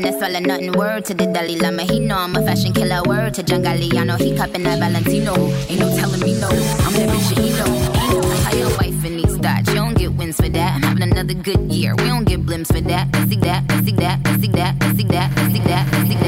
wellness, swallow nothing. Word to the Dalai Lama, he know I'm a fashion killer. Word to Jangali, I know he cupping that Valentino. Ain't no telling me no, I'm that bitch that he know. How your wife in these thoughts, you don't get wins for that. I'm having another good year, we don't get blimps for that. See that, let's see that, let's see that, let's see that, let's see that, let's see that, let's see that.